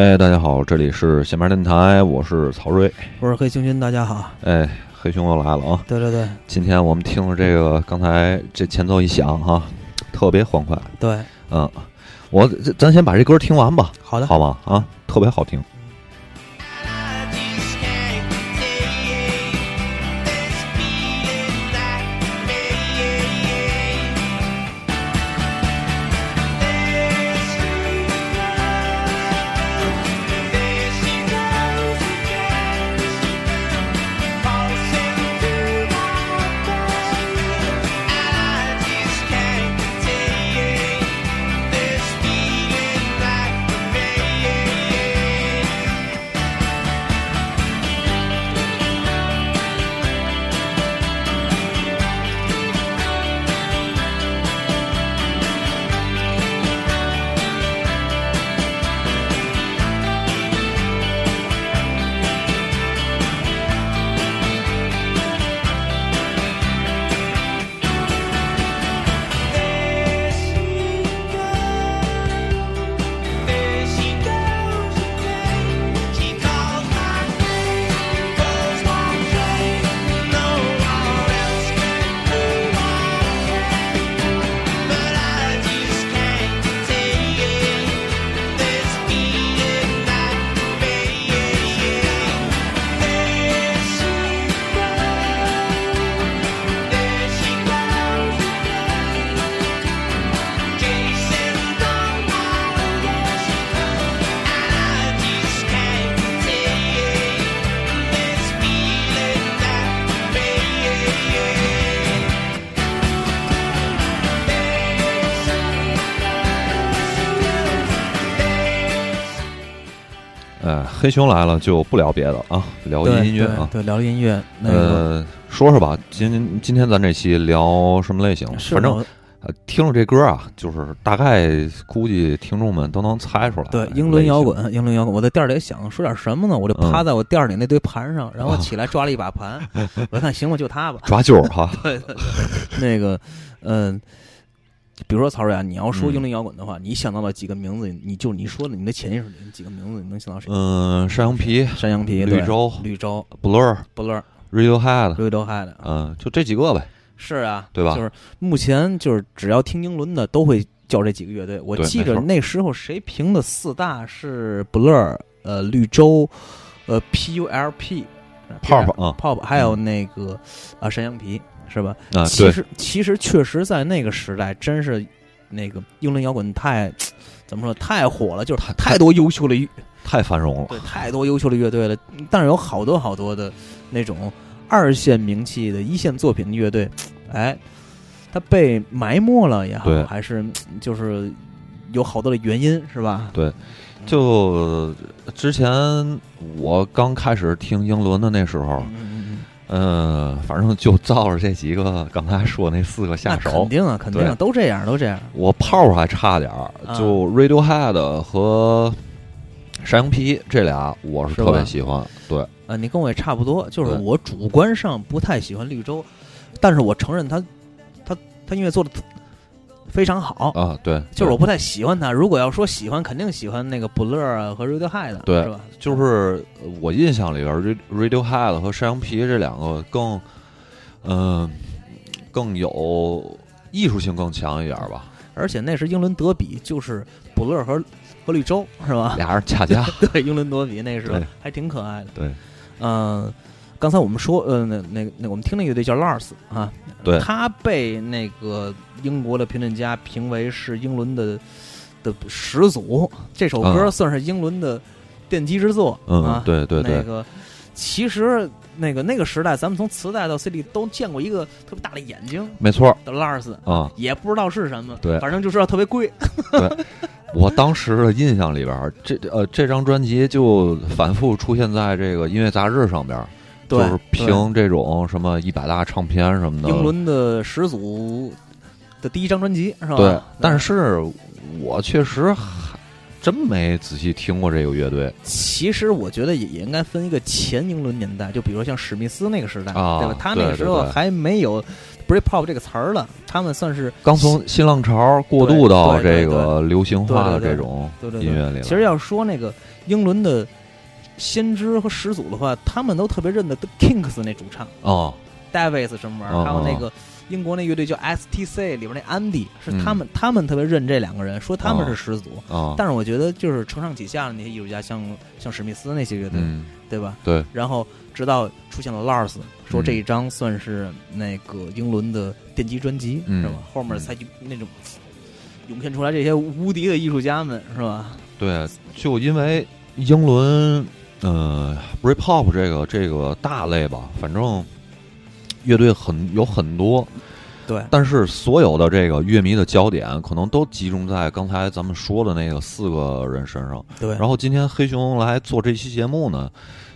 哎，大家好，这里是闲班电台，我是曹睿。我是黑熊君，大家好。哎，黑熊又来了啊！对对对，今天我们听了这个，刚才这前奏一响哈，特别欢快。对，嗯，我咱咱先把这歌听完吧，好的，好吗？啊，特别好听。黑熊来了就不聊别的啊，聊音乐啊，对，聊音乐。呃，说说吧，今今天咱这期聊什么类型？反正呃，听了这歌啊，就是大概估计听众们都能猜出来。对，英伦摇滚，英伦摇滚。我在店里想说点什么呢？我就趴在我店里那堆盘上，然后起来抓了一把盘，我看行吧，就它吧。抓阄哈。对对对，那个，嗯。比如说曹睿啊，你要说英伦摇滚的话，你想到了几个名字？你就你说的，你的潜意识里几个名字，你能想到谁？嗯，山羊皮，山羊皮，绿洲，绿洲，Blur，Blur，Radiohead，Radiohead，嗯，就这几个呗。是啊，对吧？就是目前就是只要听英伦的，都会叫这几个乐队。我记着那时候谁评的四大是 Blur，呃，绿洲，呃，Pulp，Pop 啊，Pop，还有那个啊，山羊皮。是吧？啊，其实其实确实在那个时代，真是那个英伦摇滚太怎么说太火了，就是太多优秀的太繁荣了，对，太多优秀的乐队了。但是有好多好多的那种二线名气的一线作品的乐队，哎，他被埋没了也好，还是就是有好多的原因，是吧？对，就之前我刚开始听英伦的那时候。嗯，反正就照着这几个刚才说那四个下手，肯定啊，肯定啊，都这样，都这样。我炮还差点儿，就 Radiohead 和山羊皮这俩，我是特别喜欢。对，呃，你跟我也差不多，就是我主观上不太喜欢绿洲，但是我承认他，他，他音乐做的。非常好啊，对，就是我不太喜欢他。如果要说喜欢，肯定喜欢那个 Blur 和 Radiohead，对，是吧？就是我印象里边，Radiohead 和山羊皮这两个更，嗯，更有艺术性更强一点吧。而且那是英伦德比，就是 Blur 和和绿洲，是吧？俩人掐架，对，英伦德比那时候还挺可爱的。对，嗯。刚才我们说，呃，那那那我们听那乐队叫 Lars 啊，对，他被那个英国的评论家评为是英伦的的始祖，这首歌算是英伦的奠基之作啊。对对对，那个其实那个那个时代，咱们从磁带到 CD 都见过一个特别大的眼睛，没错的 Lars 啊，也不知道是什么，对，反正就知道特别贵。对，我当时的印象里边，这呃这张专辑就反复出现在这个音乐杂志上边。就是凭这种什么一百大唱片什么的，英伦的始祖的第一张专辑是吧？对，但是我确实还真没仔细听过这个乐队。其实我觉得也也应该分一个前英伦年代，就比如说像史密斯那个时代，对吧？他那个时候还没有 “breakpop” 这个词儿了，他们算是刚从新浪潮过渡到这个流行化的这种音乐里。其实要说那个英伦的先知和始祖的话，他们都特别认得 The Kinks 那主唱哦，Davis 什么玩意儿，还有那个。英国那乐队叫 S.T.C. 里边那安迪是他们，他们特别认这两个人，说他们是始祖。但是我觉得就是承上启下的那些艺术家，像像史密斯那些乐队，对吧？对。然后直到出现了 Lars，说这一张算是那个英伦的奠基专辑，是吧？后面才那种涌现出来这些无敌的艺术家们，是吧？对，就因为英伦，呃，Britpop 这个这个大类吧，反正。乐队很有很多，对，但是所有的这个乐迷的焦点可能都集中在刚才咱们说的那个四个人身上。对，然后今天黑熊来做这期节目呢，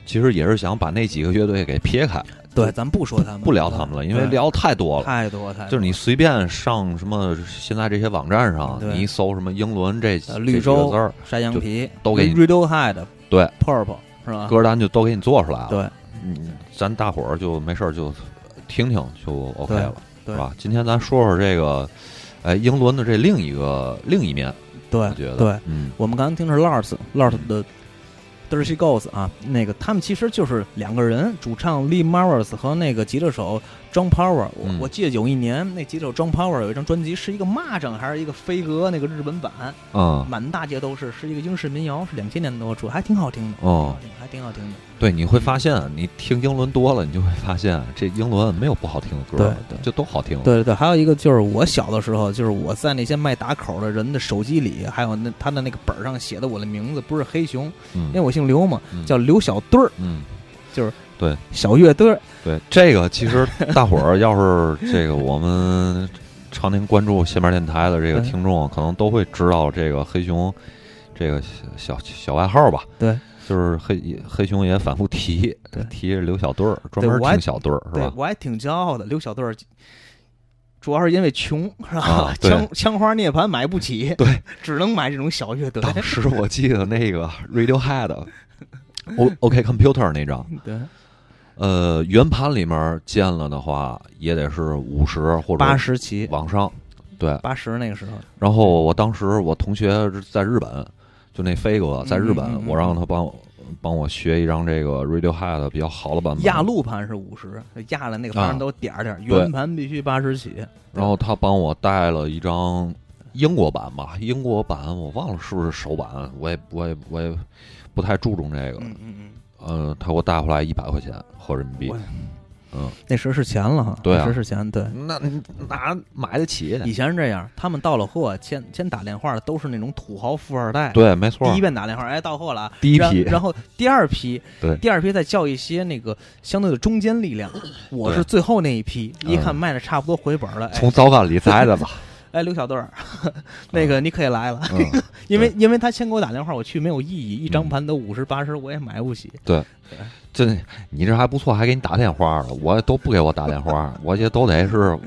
其实也是想把那几个乐队给撇开。对，咱不说他们，不聊他们了，因为聊太多了，太多太多。就是你随便上什么现在这些网站上，你一搜什么英伦这绿洲字儿、山羊皮，都给你 Radiohead 对 Purple 是吧？歌单就都给你做出来了。对，嗯，咱大伙儿就没事儿就。听听就 OK 了，是吧？今天咱说说这个，哎，英伦的这另一个另一面，对，我觉得，对，嗯，我们刚刚听的是 Lars，Lars 的 Dirty Ghost 啊，那个他们其实就是两个人，主唱 Lee Mars 和那个吉他手。John Power，我我记得有一年那几首 John Power 有一张专辑是一个蚂蚱还是一个飞蛾那个日本版，嗯，满大街都是，是一个英式民谣，是两千年多出，还挺好听的，哦，还挺好听的。对，你会发现你听英伦多了，你就会发现这英伦没有不好听的歌，对，就都好听。对对对，还有一个就是我小的时候，就是我在那些卖打口的人的手机里，还有那他的那个本上写的我的名字不是黑熊，因为我姓刘嘛，叫刘小墩儿，嗯，就是。对，小乐队儿。对，这个其实大伙儿要是这个我们常年关注线边电台的这个听众，可能都会知道这个黑熊这个小小外号吧？对，就是黑黑熊也反复提，提刘小队儿，专门听小队儿是吧？我还挺骄傲的，刘小队儿，主要是因为穷是吧？枪枪花涅槃买不起，对，只能买这种小乐队。当时我记得那个 Radiohead，O OK Computer 那张，对。呃，圆盘里面建了的话，也得是五十或者八十起往上，对，八十那个时候。然后我当时我同学在日本，就那飞哥在日本，我让他帮我帮我学一张这个 Radiohead 比较好的版本。压路盘是五十，压的那个盘都点点，圆盘必须八十起。然后他帮我带了一张英国版吧，英国版我忘了是不是首版，我也我也我也不太注重这个。嗯嗯嗯。呃，他给我带回来一百块钱合人民币，嗯，那时是钱了哈，对啊，是钱，对，那哪买得起？以前是这样，他们到了货，先先打电话的都是那种土豪富二代，对，没错。第一遍打电话，哎，到货了，第一批，然后 第二批，对，第二批再叫一些那个相对的中间力量，我是最后那一批，一看卖的差不多回本了，从早干里摘的吧。哎，刘小队儿，那个你可以来了，因为因为他先给我打电话，我去没有意义，一张盘都五十八十，我也买不起。对，这你这还不错，还给你打电话了，我都不给我打电话，我这都得是，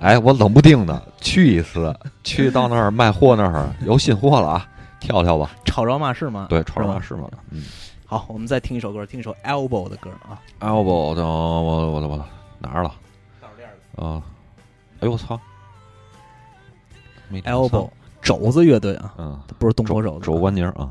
哎，我冷不丁的去一次，去到那儿卖货那儿有新货了啊，跳跳吧，吵着嘛是吗？对，吵着嘛是吗？嗯，好，我们再听一首歌，听一首 Elbow 的歌啊，Elbow 的，我我我我哪儿了？啊，哎呦我操！Elbow 肘子乐队啊，嗯，不是东坡肘子，肘关节啊。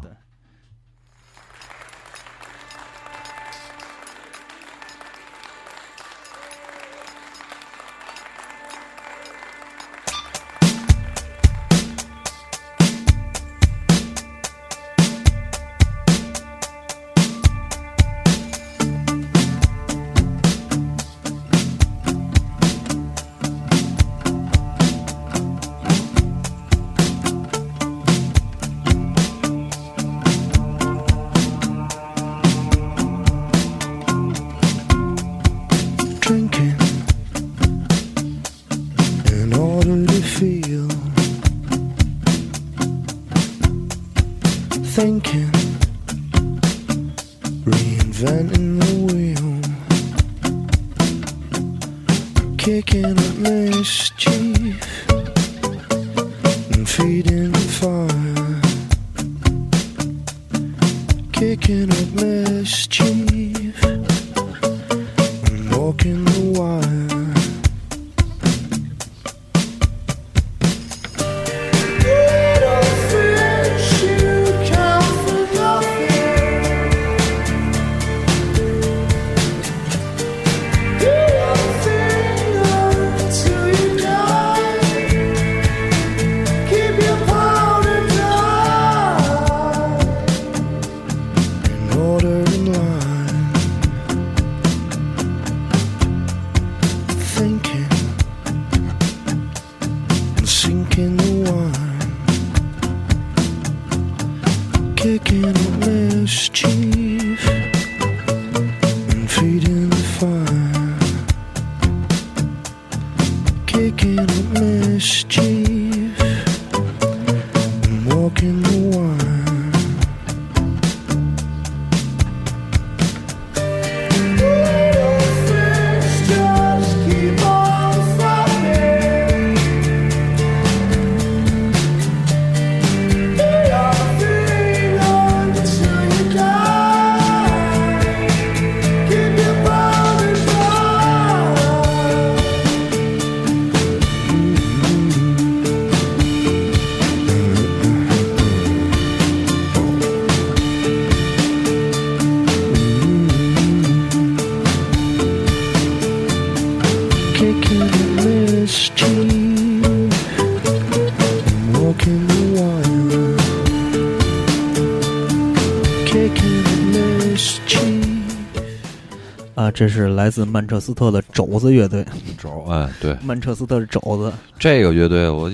啊，这是来自曼彻斯特的肘子乐队。肘哎，对，曼彻斯特的肘子，这个乐队我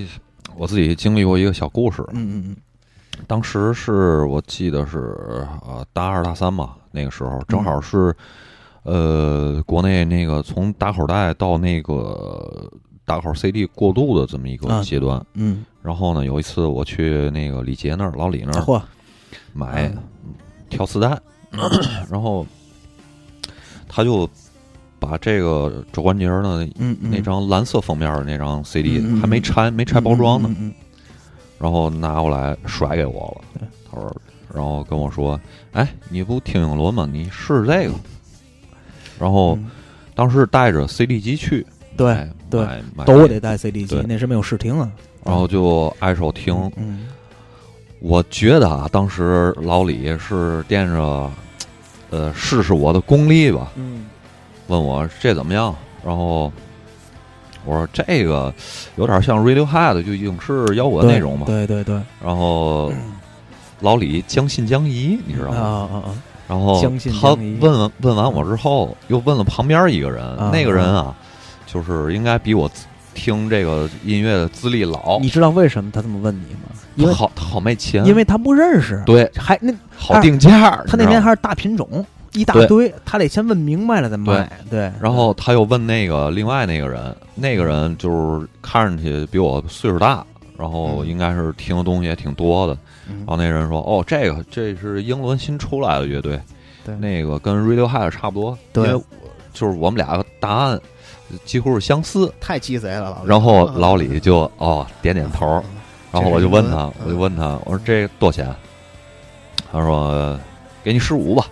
我自己经历过一个小故事。嗯嗯嗯。当时是我记得是呃大二大三嘛，那个时候正好是、呃国内那个从打口袋到那个打口 CD 过渡的这么一个啊阶段。嗯。然后呢，有一次我去那个李杰那儿，老李那嗯，儿嚯，买挑磁带，然后他就把这个肘关节儿呢嗯嗯，那张蓝色封面的那张 CD 还没拆，没拆包装呢，然后拿过来甩给我了。他说，然后跟我说：“哎，你不听影轮吗？你试试这个。”然后嗯当时带着 CD 机去，对对都得带 CD 机，那时没有试听啊。然后就挨手听。嗯我觉得啊，当时老李是惦着，呃，试试我的功力吧，嗯。问我这怎么样，然后我说这个有点像 Radiohead 就影视摇滚那种嘛，对对对，然后老李将信将疑，你知道啊吗？啊啊！然后他问问完我之后，又问了旁边一个人，啊那个人啊，就是应该比我听这个音乐的资历老，你知道为什么他这么问你吗？因为他好他好卖钱，因为他不认识，对。还那好定价，他那边还是大品种，一大堆，他得先问明白了再卖。对，然后他又问那个另外那个人，那个人就是看上去比我岁数大，然后应该是听的东西也挺多的。嗯。然后那人说：“哦，这个这是英伦新出来的乐队，对。那个跟 Radiohead 差不多，对。因为就是我们俩答案几乎是相似。太鸡贼了，老然后老李就哦点点头，然后我就问他我就问他，我说这多少钱？他说给你十五吧，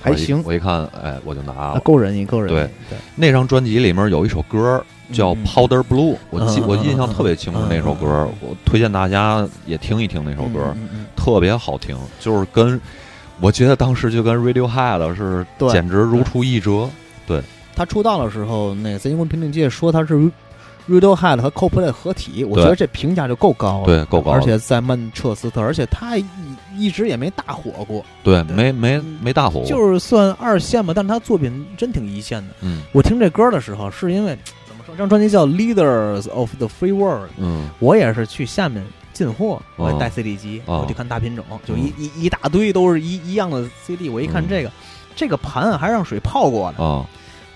还行，我一看，哎，我就拿了。够人意，够人。对。对，那张专辑里面有一首歌叫《嗯。Powder Blue》，我记我印象特别清楚嗯那首歌，我推荐大家也听一听那首歌，特别好听，就是跟我觉得当时就跟 Radiohead 是简直如出一辙。他出道的时候，那个在英文评论界说他是 Radiohead 和 Coldplay 合体，我觉得这评价就够高了，对够高而且在曼彻斯特，而且他一一直也没大火过，对，对没没没大火过，就是算二线吧，但是他作品真挺一线的。嗯。我听这歌的时候，是因为怎么说，这张专辑叫《Leaders of the Free World》，嗯。我也是去下面进货，我带 CD 机，哦。我去看大品种，就嗯。一一一大堆都是一一样的 CD，我一看嗯。这个，这个盘啊还让水泡过了，啊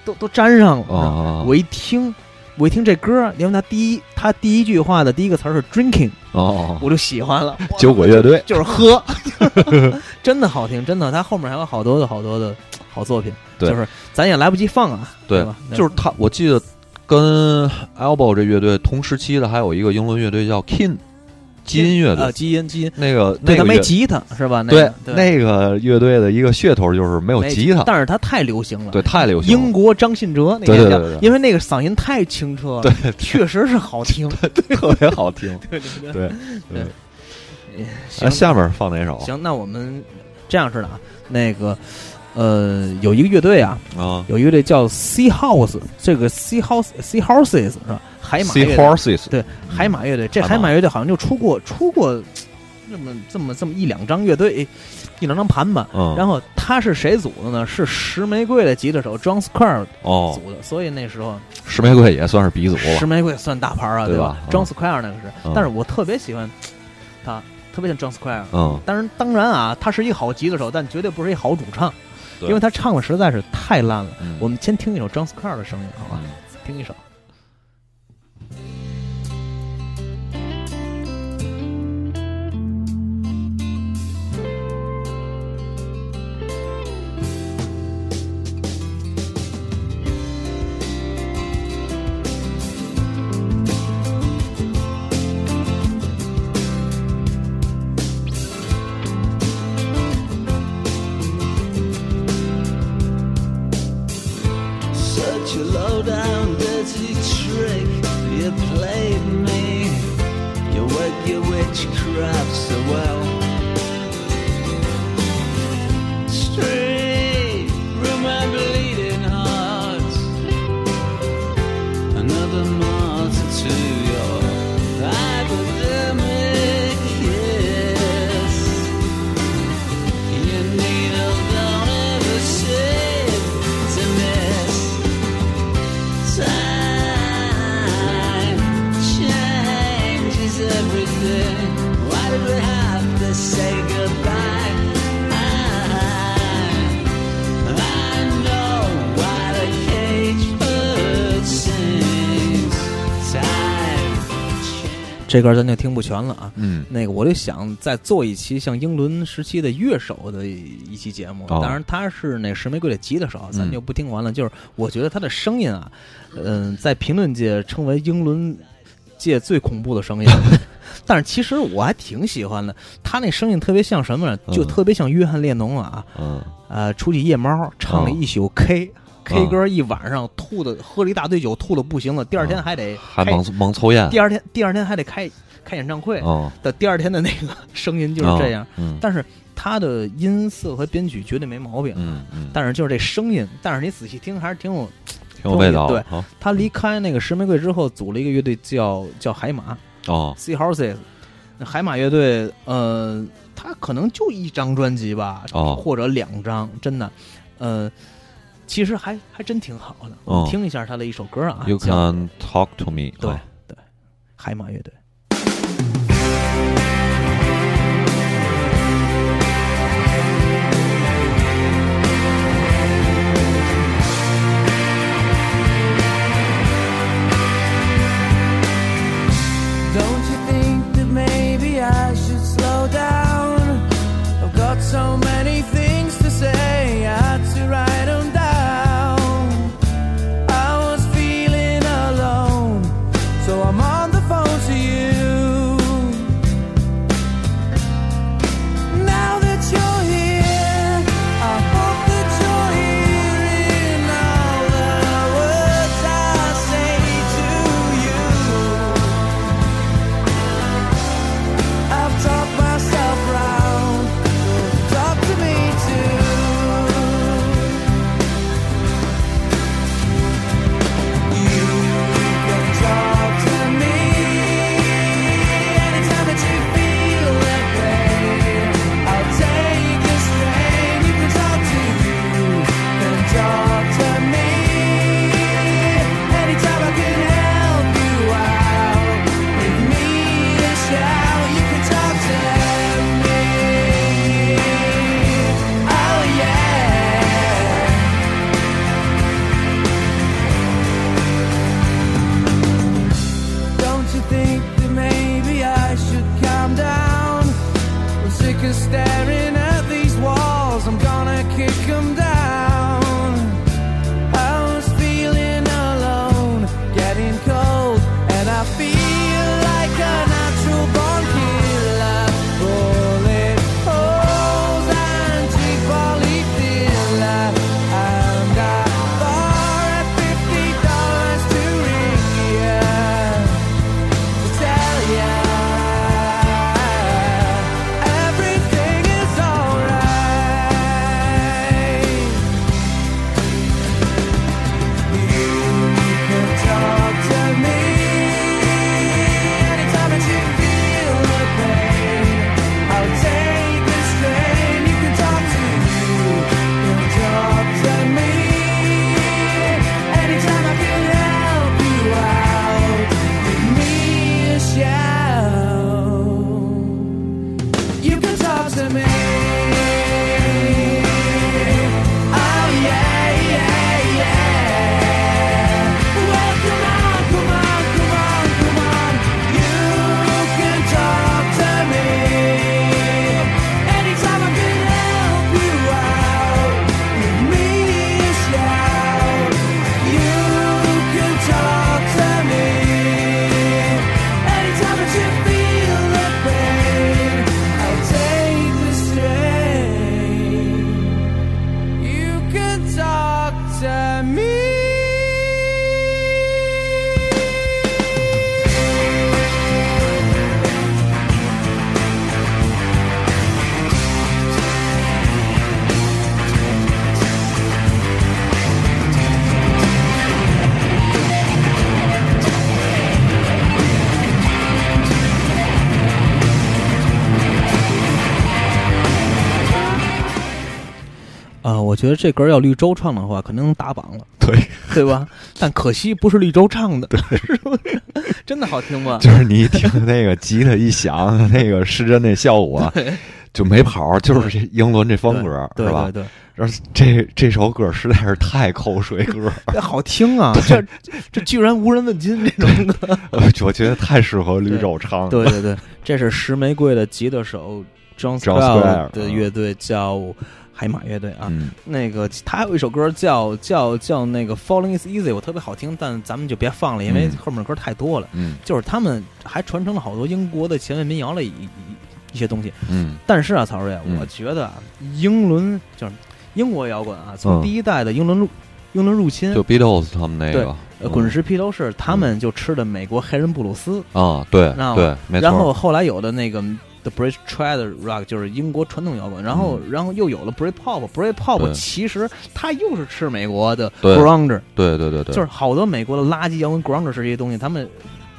都都粘上了。我一听，我一听这歌，因为他第一他第一句话的第一个词儿是 drinking，哦，我就喜欢了。酒鬼乐队就是喝，真的好听，真的。他后面还有好多的好多的好作品，对就是咱也来不及放啊，对吧？就是他，我记得跟 Elbow 这乐队同时期的还有一个英伦乐队叫 Kin 基因乐队。啊，，基因基因，那个那个乐没吉他是吧？那对个对。那个乐队的一个噱头就是没有吉他，但是他太流行了，对，太流行了。英国张信哲那个因为那个嗓音太清澈了，对，确实是好听，特别好听。对 对对。对对，行哎，下面放哪首？行，那我们这样式的啊，那个呃，有一个乐队啊，啊。有一个乐队叫 Sea House，这个 Sea House Sea Horses 是吧？海马乐，Sea Horses，对海马乐队，这海马。乐队好像就出过出过这么这么这么一两张乐队，一两张盘吧。嗯，然后他是谁组的呢？是石玫瑰的吉他手 John Squire 哦，组的，所以那时候石玫瑰也算是鼻祖了。石玫瑰算大牌啊，对吧？吧？嗯？John Squire 那个是。嗯，但是我特别喜欢他特别像 John Squire。嗯，当然，当然啊，他是一个好吉他手，但绝对不是一好主唱，对因为他唱的实在是太烂了。嗯我们先听一首 John Squire 的声音，好吧？嗯听一首。Dirty trick you played me. You work your witchcraft so well. 这歌咱就听不全了啊。嗯那个我就想再做一期像英伦时期的乐手的一期节目，哦当然他是那石玫瑰的吉他手，咱嗯就不听完了。就是我觉得他的声音啊，嗯、在评论界称为英伦界最恐怖的声音，但是其实我还挺喜欢的。他那声音特别像什么呢？就嗯特别像约翰列侬啊，嗯呃，出去夜猫唱了一宿 K。K 哦歌一晚上吐的，喝了一大堆酒，吐的不行了。第二天还得还猛猛抽烟，第二天第二天还得开开演唱会。哦，的第二天的那个声音就是这样，嗯但是他的音色和编曲绝对没毛病，嗯嗯，但是就是这声音，但是你仔细听还是挺有。挺有味道对他离开那个石玫瑰之后，组了一个乐队叫叫海马哦，（Sea Horses）。海马乐队，呃，他可能就一张专辑吧，哦或者两张，真的，呃，其实还还真挺好的。我哦们听一下他的一首歌啊，You can talk to me，对哦对，海马乐队。觉得这歌要绿洲唱的话，肯定能打榜了，对对吧？但可惜不是绿洲唱的，是不是？真的好听吗？就是你一听那个吉他一响，那个失真那效果就没跑，就是这英伦这风格，是吧？对，然后这这首歌实在是太口水歌，好听啊！这这居然无人问津这种歌，我觉得太适合绿洲唱了。对对对，这是石玫瑰的吉他手 John 的乐队叫。海马乐队啊，那个他有一首歌叫叫叫那个 Falling is easy，我特别好听，但咱们就别放了，因为后面的歌太多了。嗯，就是他们还传承了好多英国的前卫民谣的一一些东西。嗯，但是啊，曹瑞，我觉得英伦就是英国摇滚啊，从第一代的英伦入英伦入侵，就 Beatles 他们那个。滚石披头士，他们就吃的美国黑人布鲁斯。啊，对对，然后后来有的那个。The British Trad Rock 就是英国传统摇滚，然后，然后又有了 Brit Pop，Brit Pop 其实它又是吃美国的 Grunge，对对对对，就是好多美国的垃圾摇滚 Grunge 这些东西，他们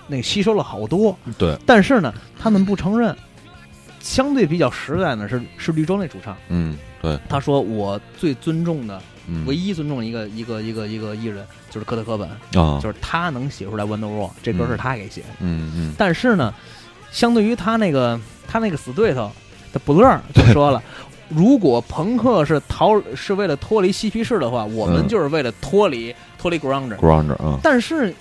那个吸收了好多，对，但是呢，他们不承认。相对比较实在呢，是是绿洲那主唱，嗯，对，他说我最尊重的，唯一尊重的一个一个一个一个艺人就是科特·科本啊，就是他能写出来《Wonderwall》这歌是他给写，嗯嗯，但是呢，相对于他那个。他那个死对头，的不乐 就说了：“如果朋克是逃是为了脱离嬉皮士的话，我们就是为了脱离脱离 grunge。grunge 嗯，但是。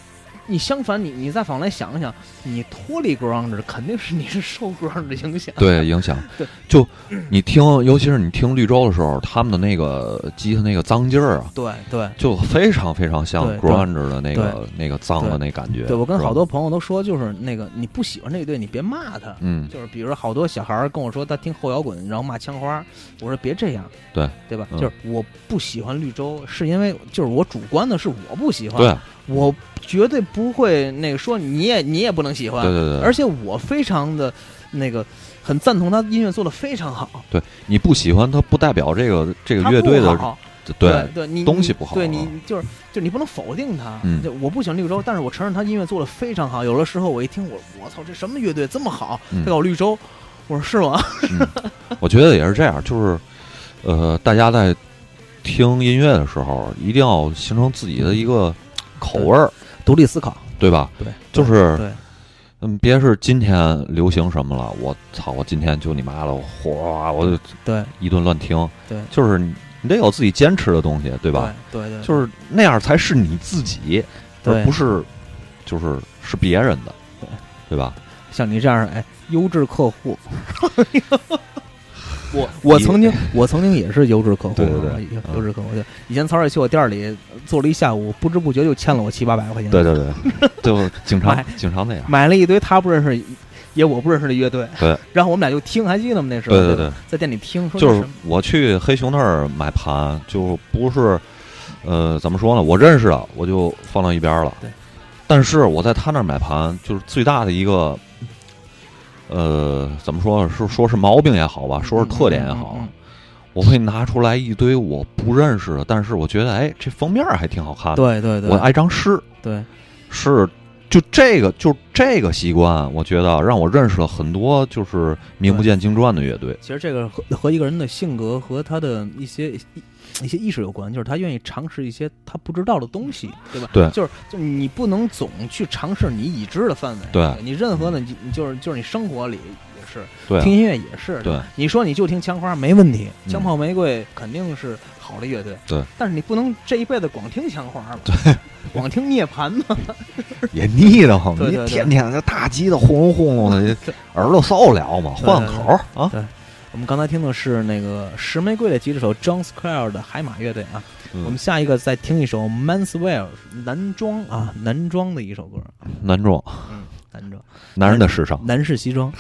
你相反，你你再反过来想想，你脱离 grunge 肯定是你是受 grunge 的影响。对，影响。对，就你听，尤其是你听绿洲的时候，他们的那个吉他那个脏劲儿啊，对对，就非常非常像 grunge 的那个那个脏的那感觉。对我跟好多朋友都说，就是那个你不喜欢这一队，你别骂他。嗯，就是比如说好多小孩跟我说他听后摇滚，然后骂枪花，我说别这样。对对吧？就是我不喜欢绿洲，是因为就是我主观的是我不喜欢。对。我绝对不会那个说你也你也不能喜欢，对对对，而且我非常的那个很赞同他音乐做的非常好。对，你不喜欢他不代表这个这个乐队的对对，你东西不好，对你就是就你不能否定他。嗯，我不喜欢绿洲，但是我承认他音乐做的非常好。有的时候我一听我我操，这什么乐队这么好？他搞绿洲，我说是吗？我觉得也是这样，就是呃，大家在听音乐的时候，一定要形成自己的一个。口味儿，独立思考，对吧？对，就是，对，嗯，别是今天流行什么了，我操，我今天就你妈的，哗，我就对一顿乱听，对，就是你得有自己坚持的东西，对吧？对对，就是那样才是你自己，而不是就是是别人的，对对吧？像你这样，哎，优质客户。我我曾经我曾经也是优质客户，对对对，优质客户。以前曹瑞去我店里坐了一下午，不知不觉就欠了我七八百块钱。对对对，就经常经常那样，买了一堆他不认识也我不认识的乐队。对，然后我们俩就听，还记得吗？那时候对对对，在店里听。就是我去黑熊那儿买盘，就不是呃怎么说呢？我认识的我就放到一边了。对，但是我在他那儿买盘，就是最大的一个。呃，怎么说？是说是毛病也好吧，说是特点也好，我会拿出来一堆我不认识的，但是我觉得，哎，这封面还挺好看的。对对对，我爱张诗。对，是就这个，就这个习惯，我觉得让我认识了很多就是名不见经传的乐队。其实这个和和一个人的性格和他的一些。一些意识有关，就是他愿意尝试一些他不知道的东西，对吧？对，就是就你不能总去尝试你已知的范围。对，你任何的，你就是就是你生活里也是，对，听音乐也是。对，你说你就听枪花没问题，枪炮玫瑰肯定是好的乐队。对，但是你不能这一辈子光听枪花吧？对，光听涅槃嘛，也腻得慌。你天天这大吉的轰隆轰隆的，耳朵受不了吗？换口啊！对。我们刚才听的是那个石玫瑰的吉他手 John Squire 的海马乐队啊，我们下一个再听一首 Manswear 男装啊，男装的一首歌，男装，嗯，男装，男人的时尚，男士西装。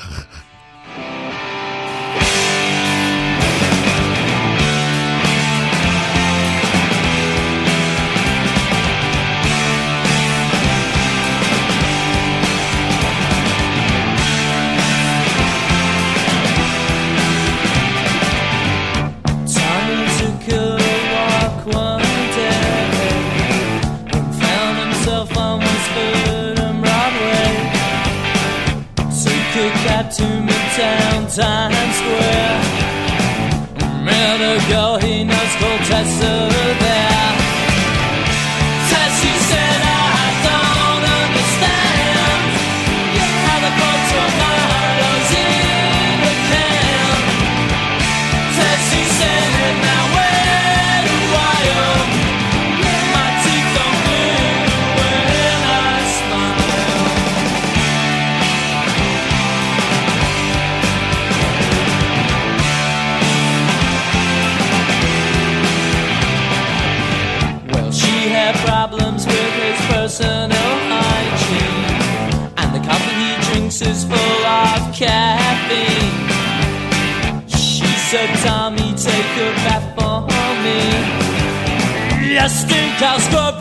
downtown Times Square. A minute ago, he knows Cold Tessa there. Casper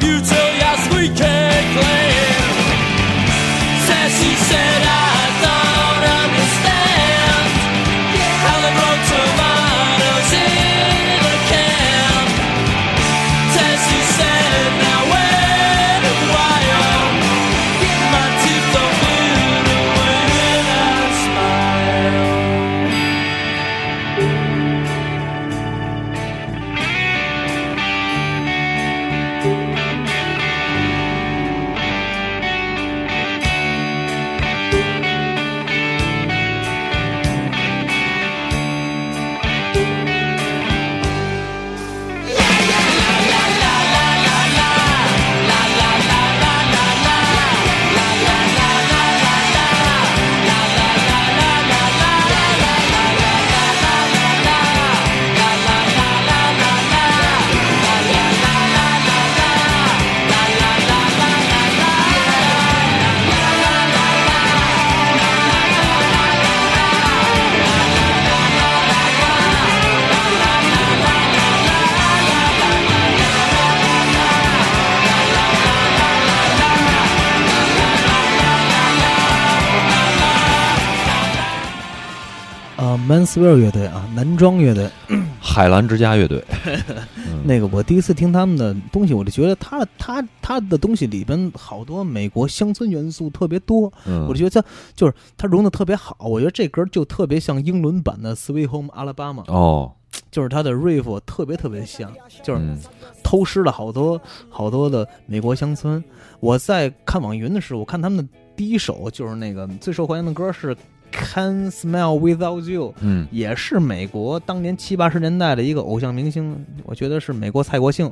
呃，Manswear 乐队啊，男装乐队。海澜之家乐队，嗯那个我第一次听他们的东西，我就觉得他他他的东西里边好多美国乡村元素特别多，嗯我就觉得他就是他融的特别好。我觉得这歌就特别像英伦版的《Sweet Home Alabama》，哦，就是他的 riff 特别特别像，就是嗯偷师了好多好多的美国乡村。我在看网易云的时候，我看他们的第一首就是那个最受欢迎的歌是《Can Smell Without You》。嗯也是美国当年七八十年代的一个偶像明星，我觉得是美国蔡国庆，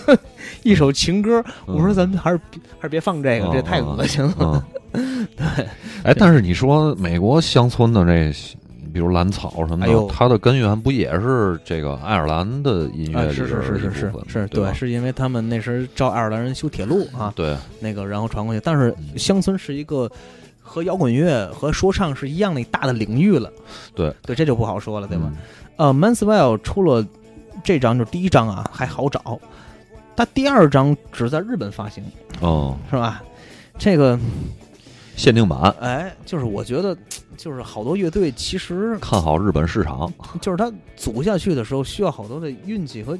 一首情歌。我说咱们还是别还是别放这个，嗯这太恶心了。嗯，对，哎，但是你说美国乡村的这，比如蓝草什么的，哎它的根源不也是这个爱尔兰的音乐是是是是对，是因为他们那时候照爱尔兰人修铁路啊，对，那个然后传过去。但是乡村是一个和摇滚乐和说唱是一样的大的领域了。对对，这就不好说了，对吧？嗯？呃 m a n s w e l l 出了这张，就是第一张啊，还好找。他第二张只在日本发行，哦，是吧？这个，限定版，哎，就是我觉得，就是好多乐队其实看好日本市场，就是他组下去的时候需要好多的运气和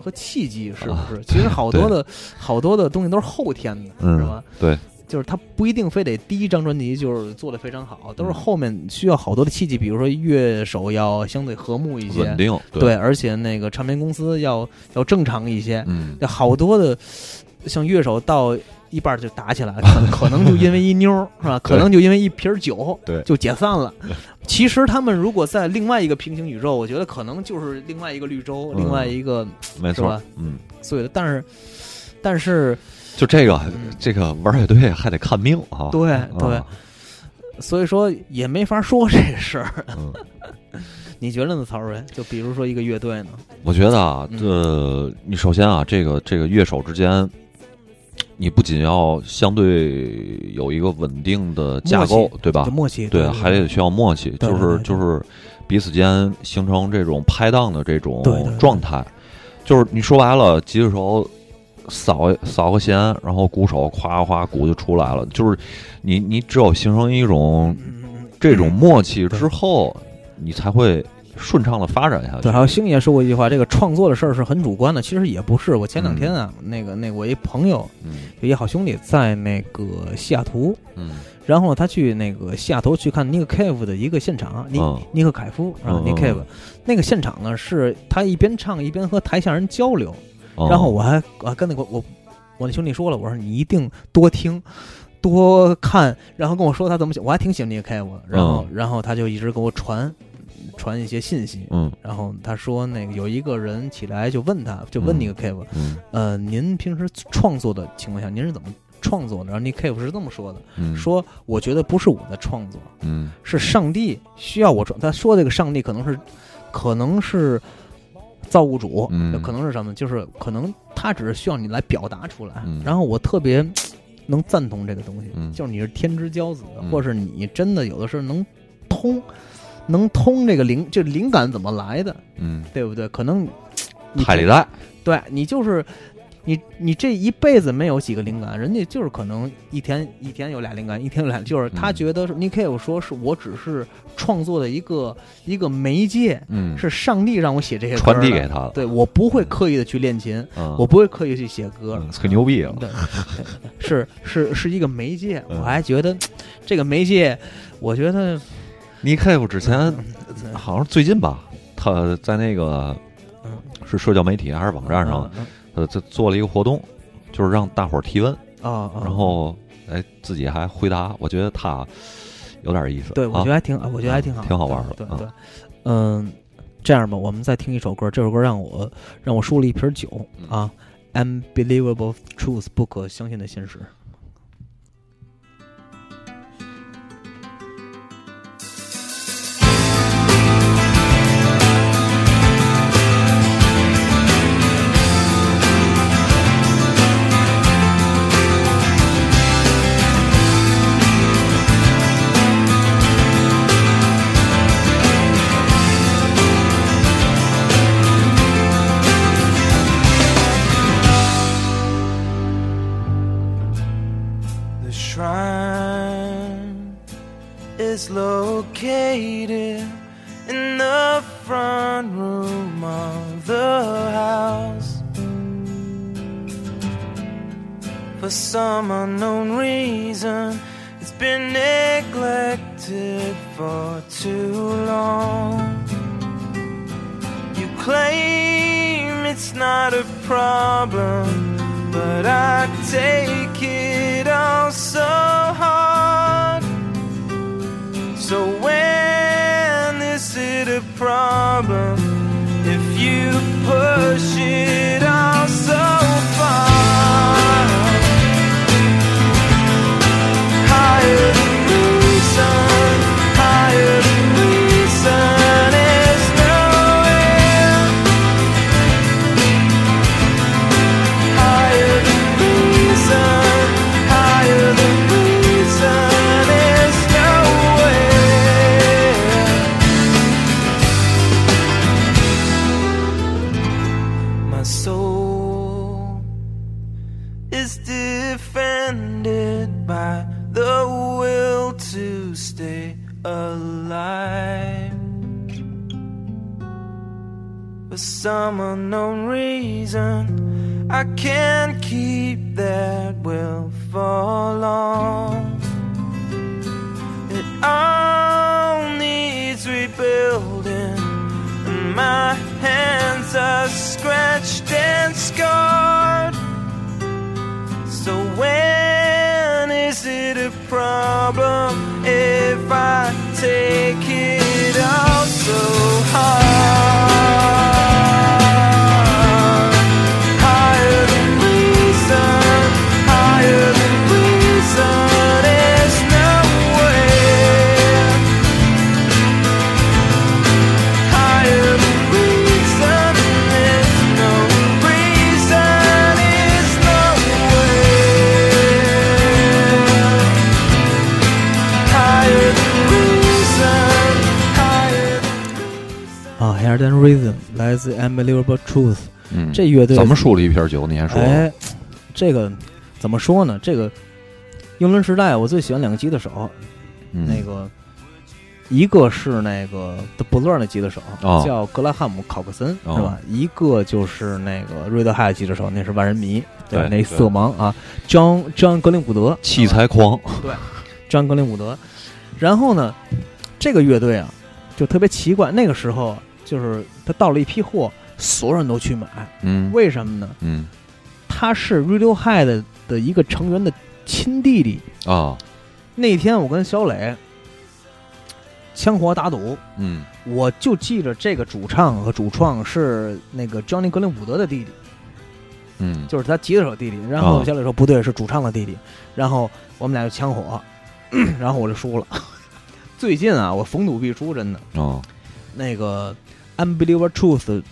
和契机，是不啊是？其实好多的好多的东西都是后天的，嗯是吧？对，就是他不一定非得第一张专辑就是做的非常好，都是嗯。后面需要好多的契机，比如说乐手要相对和睦一些稳，定，对，，而且那个唱片公司要要正常一些，嗯，好多的像乐手到一半就打起来了，可能就因为一妞儿是吧？可能就因为一瓶酒，对。就解散了。其实他们如果在另外一个平行宇宙，我觉得可能就是另外一个绿洲，嗯。另外一个没错嗯，所以的。但是，但是就这个嗯这个玩乐队还得看命啊，对啊对，所以说也没法说这事儿。嗯。你觉得呢，曹睿？就比如说一个乐队呢，我觉得啊，嗯这你首先啊，这个这个乐手之间，你不仅要相对有一个稳定的架构，对吧？默契，对，还得需要默契，就是就是彼此间形成这种拍档的这种状态。就是你说白了，吉他手扫扫个弦，然后鼓手夸夸鼓就出来了。就是你你只有形成一种这种默契之后，你才会顺畅的发展下去。对，还有星爷说过一句话，这个创作的事儿是很主观的，其实也不是。我前两天啊，那个那个我一朋友，有一好兄弟在那个西雅图，嗯，然后他去那个西雅图去看尼克凯夫的一个现场，尼尼克凯夫啊，尼克凯夫那个现场呢，是他一边唱一边和台下人交流，然后我还我还跟那个我我那兄弟说了，我说你一定多听。多看，然后跟我说他怎么写，我还挺喜欢尼克凯夫，然后然后他就一直给我传传一些信息，嗯，然后他说那个有一个人起来就问他，就问那个 Kev，、嗯，呃，您平时创作的情况下，您是怎么创作的？然后那 Cave 是这么说的，说我觉得不是我的创作，嗯，是上帝需要我创。他说这个上帝可能是可能是造物主，可能是什么？就是可能他只是需要你来表达出来，然后我特别。能赞同这个东西，就是你是天之骄子，或是你真的有的时候能通，能通这个灵，这灵感怎么来的？嗯，对不对？可能太厉害，对你就是。你你这一辈子没有几个灵感，人家就是可能一天一天有俩灵感，一天有俩，就是他觉得是你可以说是我只是创作的一个一个媒介，嗯，是上帝让我写这些传递给他的，对我不会刻意的去练琴，我不会刻意去写歌，可牛逼了，对，是是是一个媒介，我还觉得这个媒介，我觉得尼克夫之前好像最近吧，他在那个是社交媒体还是网站上。呃，这做了一个活动，就是让大伙儿提问啊，然后哎，自己还回答，我觉得他有点意思。对，我觉得还挺，我觉得还挺好，挺好玩的。对对，嗯，这样吧，我们再听一首歌，这首歌让我让我输了一瓶酒啊，《Unbelievable Truth》，不可相信的现实。for some unknown reason. I can't keep that will for long. It all needs rebuilding, and my hands are scratched and scarred. So when is it a problem if I take it all so hard? 来自 Unbelievable Truth，嗯，这乐队怎么输了一瓶酒？你还说？哎，这个怎么说呢？这个英伦时代，我最喜欢两个吉他手，那个一个是那个 The Blur 那吉他手，叫格拉汉姆考克森，是吧？一个就是那个瑞德海吉他手，那是万人迷，对，那色盲啊，John John 格林伍德，器材狂，对，John 格林伍德。然后呢，这个乐队啊，就特别奇怪，那个时候就是他到了一批货，所有人都去买，嗯，为什么呢？嗯，他是 Radiohead 的一个成员的亲弟弟啊。那天我跟小磊枪火打赌，嗯，我就记着这个主唱和主创是那个 Johnny 格林伍德的弟弟，嗯，就是他吉他手弟弟。然后小磊说不对，是主唱的弟弟。然后我们俩就枪火，然后我就输了。最近啊，我逢赌必输，真的。哦，那个 Unbeliever Truth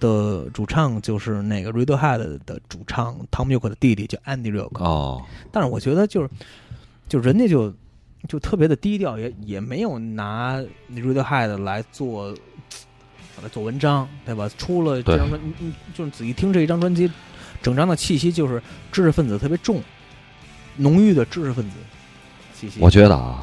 的主唱就是那个 Radiohead 的主唱 Tom York 的弟弟，叫 Andy York。哦，但是我觉得就是。就人家就就特别的低调，也也没有拿 Radiohead 来做来做文章，对吧？出了这张专，嗯，就是仔细听这一张专辑，整张的气息就是知识分子特别重，浓郁的知识分子气息。我觉得啊，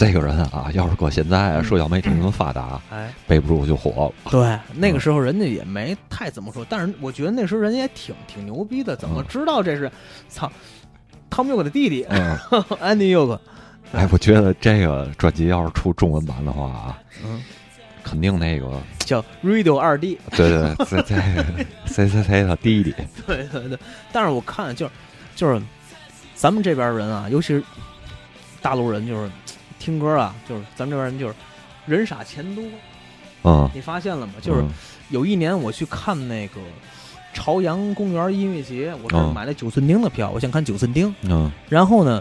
这个人啊，要是搁现在社交媒体那么发达，哎，背不住就火了。对，那个时候人家也没太怎么说，但是我觉得那时候人家也挺挺牛逼的，怎么知道这是操？汤姆· k 的弟弟，安 迪·尤克。哎，我觉得这个专辑要是出中文版的话啊，嗯，肯定那个叫 Radio 二 D。对对，这这 C C C 他弟弟。对对对，但是我看就是就是咱们这边人啊，尤其是大陆人，就是听歌啊，就是咱们这边人就是人傻钱多。啊，你发现了吗？就是有一年我去看那个。朝阳公园音乐节，我是买了九寸钉的票，我想看九寸钉。嗯，然后呢，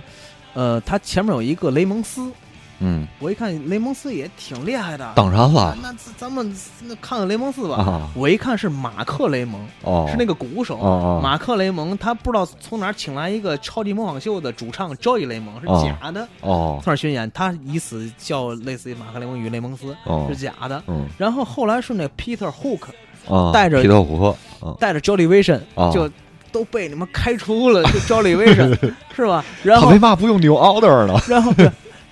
呃，它前面有一个雷蒙斯。嗯，我一看雷蒙斯也挺厉害的。当然了，那咱们那看看雷蒙斯吧。啊，我一看是马克雷蒙，哦，是那个鼓手。哦马克雷蒙他不知道从哪请来一个超级模仿秀的主唱 Joy 雷蒙是假的。哦，从那巡演，他以此叫类似于马克雷蒙与雷蒙斯是假的。嗯，然后后来是那 Peter Hook。啊，带着皮特胡克，带着 Jolly Vision，就都被你们开除了。就 Jolly Vision 是吧？然后他为嘛不用 New Order 呢？然后，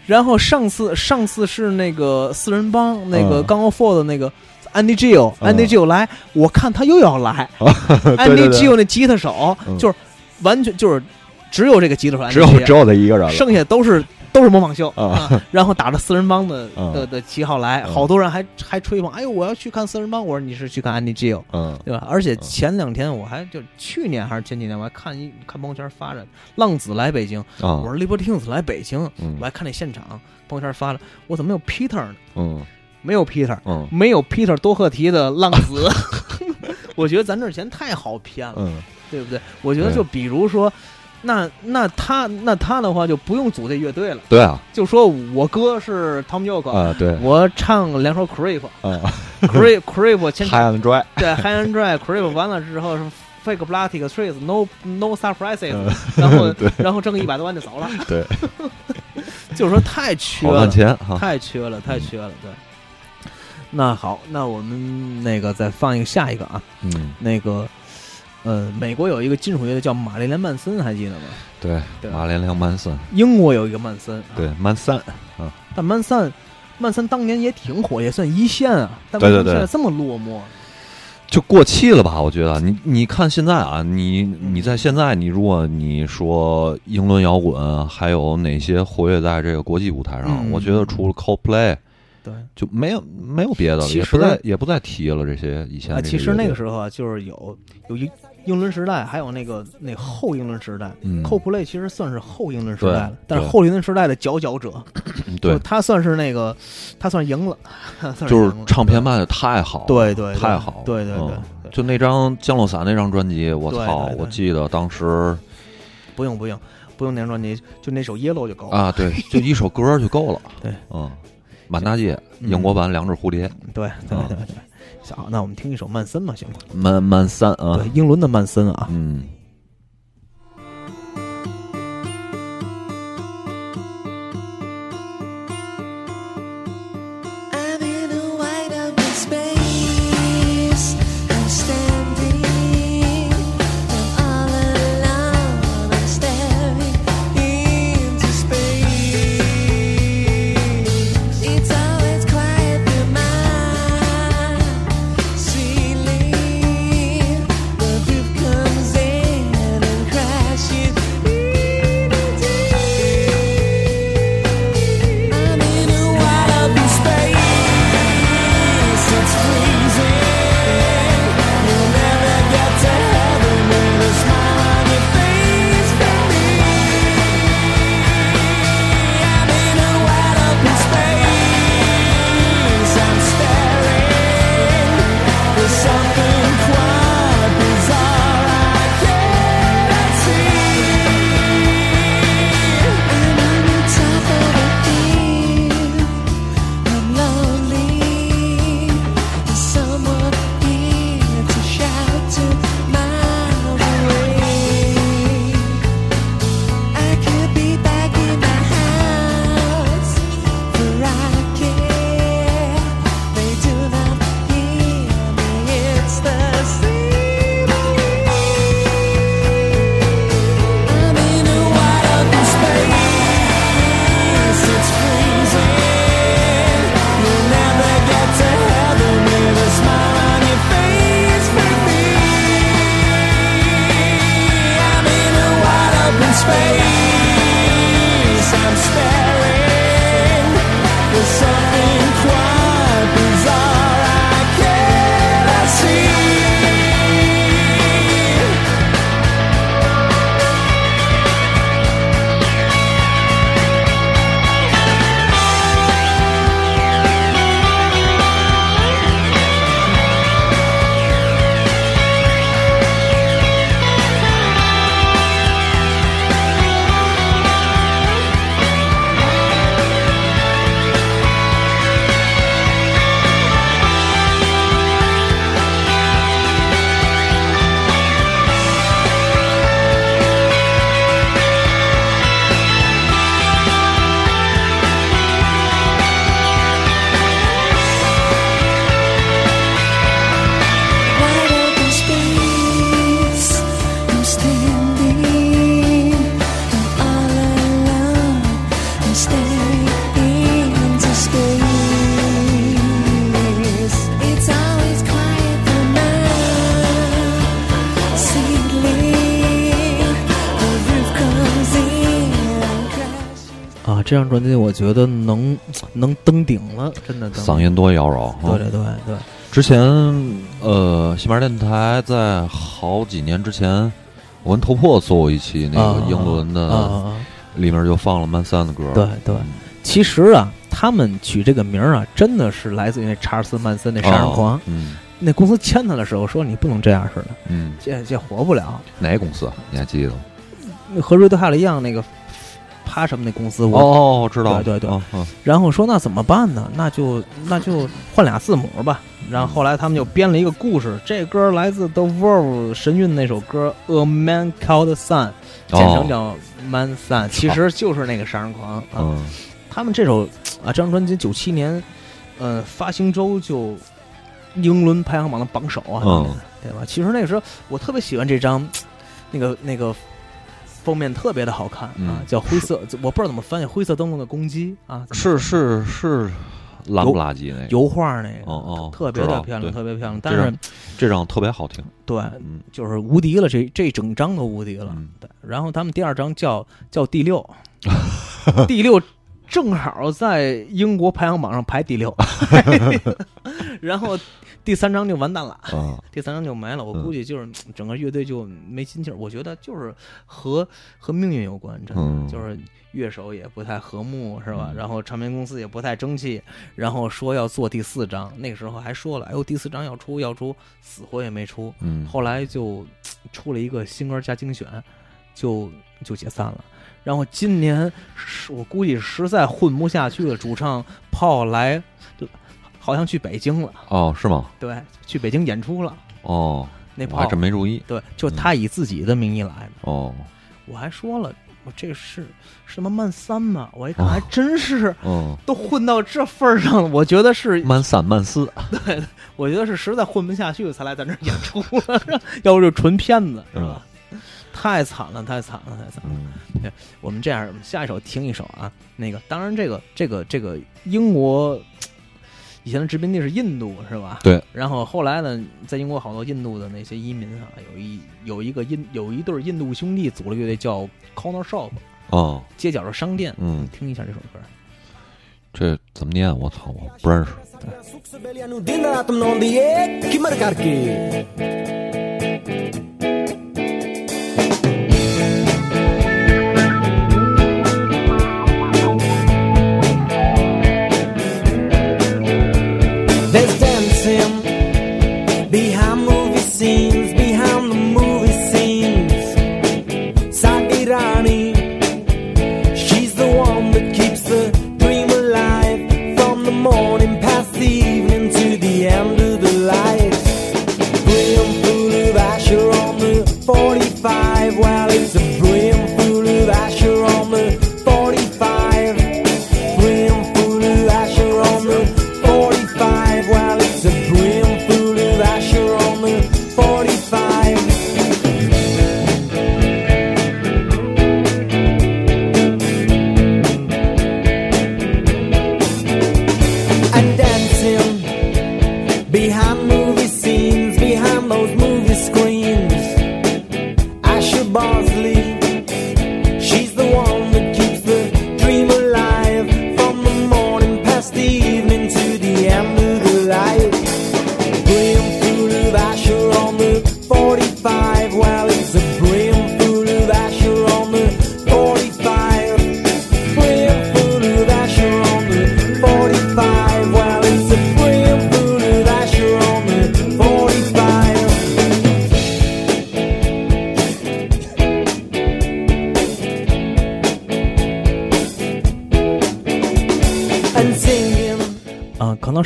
然后上次上次是那个四人帮那个刚 Four 的那个 Andy Gill，Andy Gill 来，我看他又要来。Andy Gill 那吉他手就是完全就是只有这个吉他手，只有只有他一个人，剩下都是。都是模仿秀啊，然后打着四人帮的的的旗号来，好多人还还吹捧，哎呦，我要去看四人帮。我说你是去看 Andy Gill，嗯，对吧？而且前两天我还就去年还是前几年，我还看一看朋友圈发着浪子来北京，我说 Libertines 来北京，我还看那现场朋友圈发了，我怎么没有 Peter 呢？嗯，没有 Peter，嗯，没有 Peter 多赫提的浪子，我觉得咱这钱太好骗了，对不对？我觉得就比如说。那那他那他的话就不用组这乐队了。对啊，就说我哥是 Tom York 啊，对，我唱两首 Creep 啊，Creep Creep 前 High and Dry，对 High and Dry Creep 完了之后是 Fake Plastic Trees No No Surprises，然后 然后挣个一百多万就走了。对，就是说太缺了，太缺了，太缺了。对，那好，那我们那个再放一个下一个啊，嗯，那个。呃，美国有一个金属乐队叫玛丽莲曼森，还记得吗？对，玛丽莲曼森。英国有一个曼森，对，曼森。嗯，但曼森，曼森当年也挺火，也算一线啊。但对对对，现在这么落寞，就过气了吧？我觉得，你你看现在啊，你你在现在，你如果你说英伦摇滚，还有哪些活跃在这个国际舞台上？我觉得除了 Coldplay。对，就没有没有别的了，也不再也不再提了。这些以前，其实那个时候啊，就是有有一英伦时代，还有那个那后英伦时代。嗯，Coldplay 其实算是后英伦时代了，但是后英伦时代的佼佼者，对，他算是那个，他算赢了，就是唱片卖的太好，对对，太好，对对对，就那张降落伞那张专辑，我操，我记得当时不用不用不用那张专辑，就那首 Yellow 就够了啊，对，就一首歌就够了，对，嗯。满大街，英国版两只蝴蝶。对对对对，好，那我们听一首曼森吧，行吗？曼曼森啊，对，英伦的曼森啊，嗯。这张专辑我觉得能 能登顶了，真的。嗓音多妖娆。对对对对。之前呃，西马电台在好几年之前，我跟头破做过一期那个英伦的，里面就放了曼森的歌。对对，其实啊，他们取这个名儿啊，真的是来自于那查尔斯曼森那杀人狂。嗯。那公司签他的时候说你不能这样似的，嗯，这这活不了。哪个公司？你还记得？吗和瑞德海勒一样，那个趴什么那公司？哦，知道，对对对。然后说那怎么办呢？那就那就换俩字母吧。然后后来他们就编了一个故事，这歌来自 The Verve 神韵那首歌《A Man Called Sun》，简称叫 Man Sun，其实就是那个杀人狂。嗯，他们这首啊，这张专辑九七年，呃，发行周就。英伦排行榜的榜首啊，对吧？其实那个时候我特别喜欢这张，那个那个封面特别的好看啊，叫灰色，我不知道怎么翻译，灰色灯笼的公鸡啊，是是是蓝不拉几那油画那个，哦哦，特别的漂亮，特别漂亮。但是这张特别好听，对，就是无敌了，这这整张都无敌了。对，然后他们第二张叫叫第六，第六。正好在英国排行榜上排第六，然后第三张就完蛋了，第三张就没了。我估计就是整个乐队就没心气儿。我觉得就是和和命运有关，真的就是乐手也不太和睦，是吧？然后唱片公司也不太争气，然后说要做第四张，那个时候还说了，哎呦，第四张要出要出，死活也没出。后来就出了一个新歌加精选，就就解散了。然后今年，我估计实在混不下去了。主唱炮来，好像去北京了。哦，是吗？对，去北京演出了。哦，那我还真没注意。对，就他以自己的名义来的。哦，我还说了，我这是什么慢三吗？我一看还真是。嗯，都混到这份儿上了，我觉得是慢三慢四。对，我觉得是实在混不下去才来咱这演出了，要不就纯骗子，是吧？太惨了，太惨了，太惨了！对，我们这样，下一首听一首啊。那个，当然，这个，这个，这个英国以前的殖民地是印度，是吧？对。然后后来呢，在英国好多印度的那些移民啊，有一有一个印有一对印度兄弟组了乐队叫 Corner Shop，哦，街角的商店。嗯，听一下这首歌。这怎么念？我操，我不认识。him behind movie scenes, behind the movie scenes. Sakirani, she's the one that keeps the dream alive from the morning past the evening to the end of the life. Brim full of asher on the 45.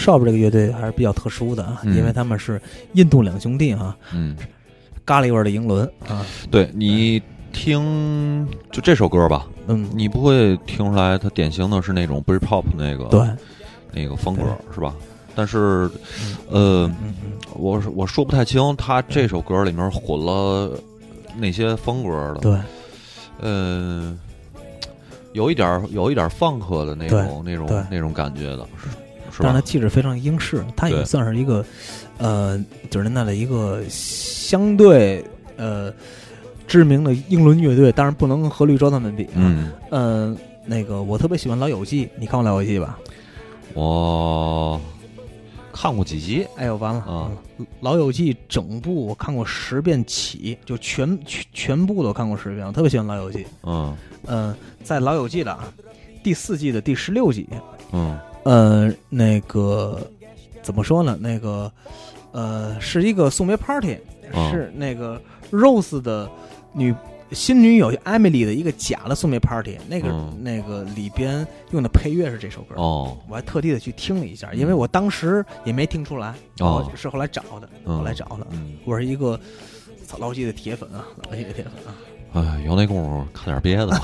Shop 这个乐队还是比较特殊的啊，因为他们是印度两兄弟哈，嗯，咖喱味的英伦啊。对你听就这首歌吧，嗯，你不会听出来它典型的是那种 Britpop 那个对。那个风格是吧？但是呃，我我说不太清，他这首歌里面混了哪些风格的，对，嗯，有一点有一点放克的那种那种那种感觉的。但是它气质非常英式，它也算是一个，呃，九十年代的一个相对呃知名的英伦乐队，当然不能和绿洲他们比。嗯，呃，那个我特别喜欢《老友记》，你看过《老友记》吧？我看过几集。哎呦，完了啊！《老友记》整部我看过十遍起，就全全全部都看过十遍。我特别喜欢《老友记》。嗯嗯，在《老友记》的第四季的第十六集。嗯。呃，那个怎么说呢？那个呃，是一个送别 party，是那个 Rose 的女新女友 Emily 的一个假的送别 party。那个那个里边用的配乐是这首歌哦，我还特地的去听了一下，因为我当时也没听出来哦，是后来找的，后来找的。我是一个老友记的铁粉啊，老友记的铁粉啊。哎，有那功夫看点别的吧。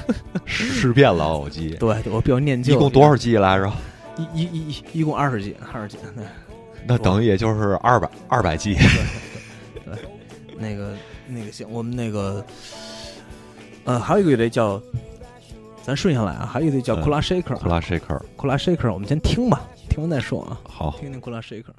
十遍老友记，对，我比较念旧。一共多少季来着？一一一一一共二十季，二十季。那等于也就是二百二百季。对，那个那个行，我们那个呃，还有一个乐队叫，咱顺下来啊，还有一个叫库拉 shaker，库拉 shaker，库拉 shaker，我们先听吧，听完再说啊。好，听听库拉 shaker。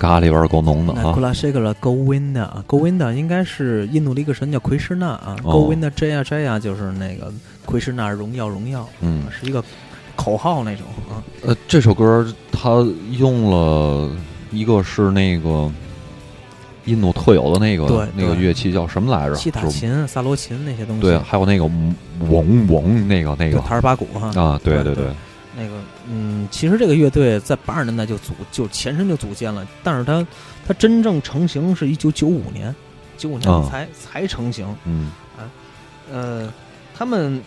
咖喱味儿够浓的啊。那库拉谢克拉，Govinda 应该是印度的一个神叫奎师那啊，Govinda Jaya Jaya 就是那个奎师那荣耀荣耀，嗯，是一个口号那种啊。呃，这首歌他用了一个是那个印度特有的那个那个乐器叫什么来着？西塔琴、萨罗琴那些东西，对，还有那个嗡嗡那个那个对塔尔巴鼓哈。啊，对对对对，那个，嗯，其实这个乐队在八十年代就组就前身就组建了，但是它它真正成型是一九九五年，九五年啊才、才成型。嗯啊呃，他们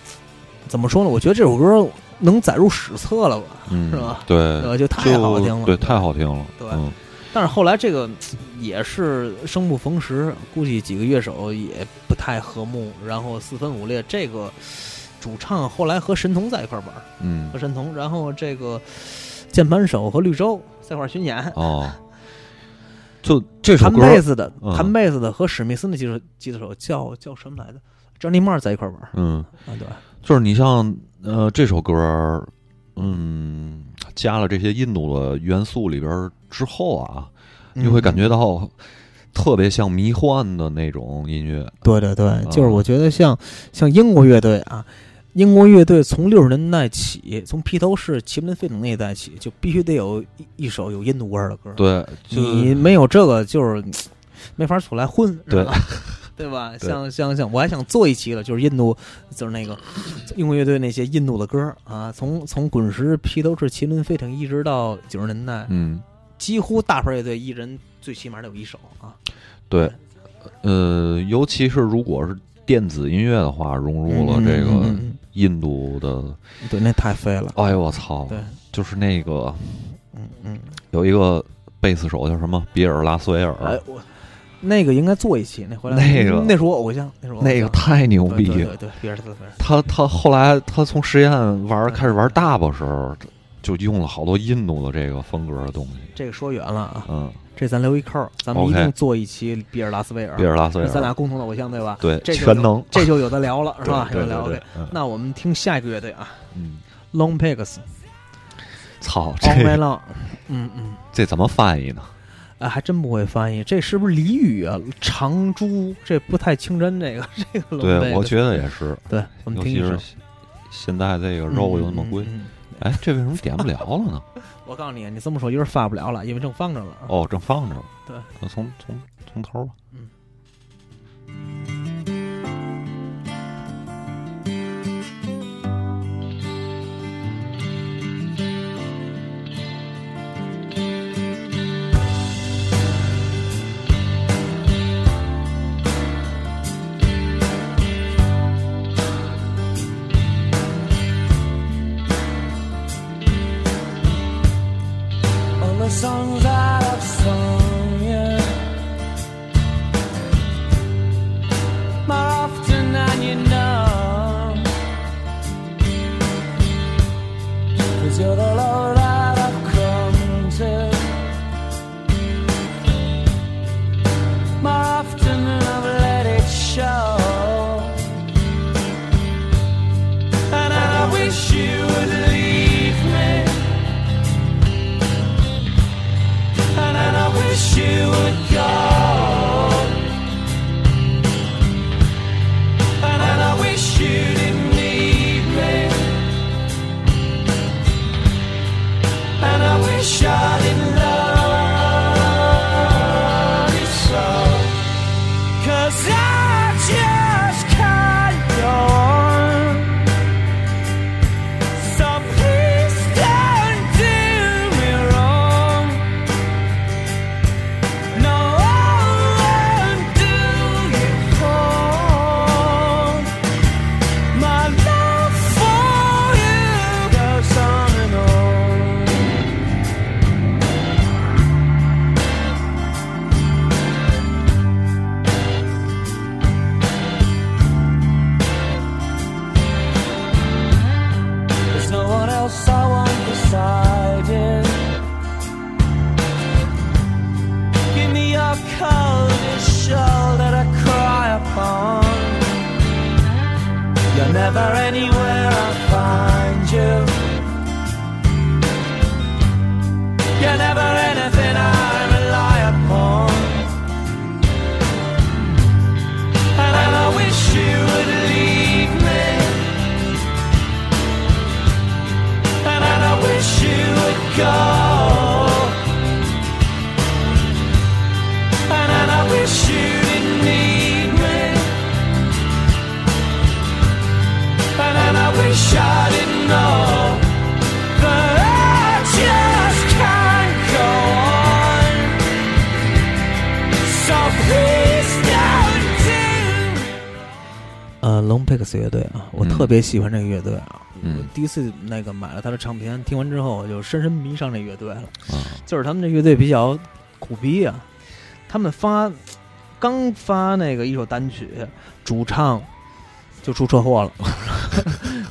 怎么说呢？我觉得这首歌能载入史册了吧？嗯，是吧？对，呃，就太好听了。对，太好听了。对嗯但是后来这个也是生不逢时，估计几个乐手也不太和睦，然后四分五裂。这个主唱后来和神童在一块儿玩，嗯。和神童，然后这个键盘手和绿洲在一块儿巡演。哦，就这首弹歌贝斯的，嗯。弹贝斯的和史密斯的吉他吉他手叫叫什么来着？Johnny Marr 在一块儿玩嗯，啊，对，就是你像呃这首歌，嗯，加了这些印度的元素里边之后啊，你会感觉到特别像迷幻的那种音乐。对对对，嗯就是我觉得像像英国乐队啊，英国乐队从六十年代起，从披头士、齐柏林飞艇那一代起，就必须得有一一首有印度味儿的歌。对，就你没有这个，就 是没法出来混，对吧 对吧？像像像，我还想做一期了，就是印度，就是那个英国乐队那些印度的歌啊，从从滚石、披头士、麒麟飞艇一直到九十年代，嗯，几乎大牌乐队一人最起码得有一首啊。对，呃，尤其是如果是电子音乐的话，融入了这个印度的，嗯对，那太废了。哎呦我操！对，就是那个嗯嗯，有一个贝斯手叫什么比尔拉斯维尔，哎我那个应该做一期，那回来那个那是我偶像，那是我偶像那个太牛逼了。对对对对，比尔斯维尔他他后来他从实验玩开始玩大巴时候，就用了好多印度的这个风格的东西。这个说远了啊，嗯，这咱留一扣，咱们一定做一期比尔拉斯维尔，比尔拉斯维尔，咱俩共同的偶像对吧？对这全能。这就有的聊了，是吧？有的聊了那我们听下一个乐队啊嗯，，Long Pigs，操这 Long，嗯嗯，这怎么翻译呢？啊，还真不会翻译，这是不是俚语啊？长猪，这不太清真，这个 这个对，我觉得也是，对，我们听一首。是现在这个肉又那么贵，嗯嗯嗯哎，这为什么点不了了呢？我告诉你，你这么说一会儿发不了了，因为正放着了。哦，正放着了。对那从从从头吧。嗯。乐队啊，我特别喜欢这个乐队啊。嗯，第一次那个买了他的唱片，听完之后我就深深迷上这乐队了。就是他们这乐队比较苦逼啊，他们发刚发那个一首单曲，主唱就出车祸了，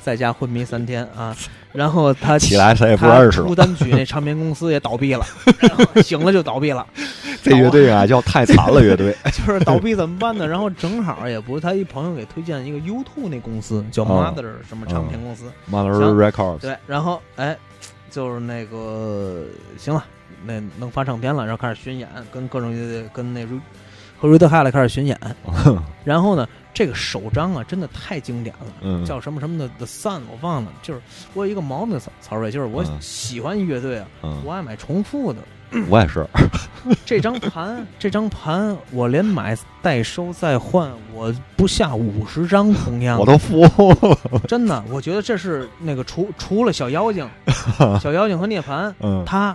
在家昏迷三天啊。然后他起来谁也不认识出单曲那唱片公司也倒闭了，醒了就倒闭了。这乐队啊叫太惨了，乐队 就是倒闭怎么办呢？然后正好也不是他一朋友给推荐一个 U Two 那公司叫 Mother 什么唱片公司，Mother Records。对，然后哎，就是那个行了，那能发唱片了，然后开始巡演，跟各种乐队跟那和 Red Hot 开始巡演，然后呢。这个首张啊，真的太经典了，叫什么什么的 The Sun，我忘了。就是我有一个毛病，曹瑞，就是我喜欢乐队啊，我爱买重复的。我也是。这张盘，这张盘，我连买代收再换，我不下五十张同样。我都服。真的，我觉得这是那个除除了小妖精、小妖精和涅槃，他